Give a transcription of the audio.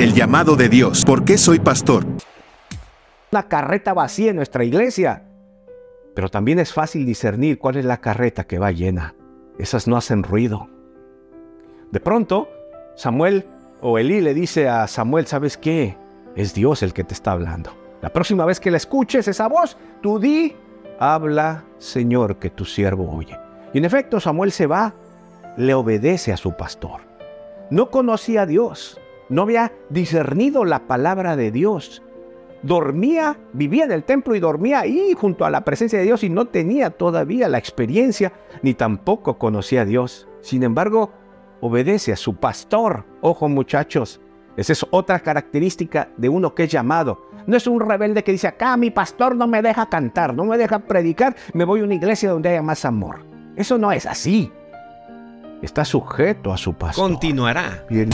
El llamado de Dios. ¿Por qué soy pastor? Una carreta vacía en nuestra iglesia. Pero también es fácil discernir cuál es la carreta que va llena. Esas no hacen ruido. De pronto, Samuel o Elí le dice a Samuel, ¿sabes qué? Es Dios el que te está hablando. La próxima vez que la escuches esa voz, tú di, habla, Señor, que tu siervo oye. Y en efecto, Samuel se va, le obedece a su pastor. No conocía a Dios, no había discernido la palabra de Dios. Dormía, vivía en el templo y dormía ahí junto a la presencia de Dios y no tenía todavía la experiencia ni tampoco conocía a Dios. Sin embargo, obedece a su pastor. Ojo muchachos, esa es otra característica de uno que es llamado. No es un rebelde que dice, acá mi pastor no me deja cantar, no me deja predicar, me voy a una iglesia donde haya más amor. Eso no es así. Está sujeto a su pastor. Continuará. Bien.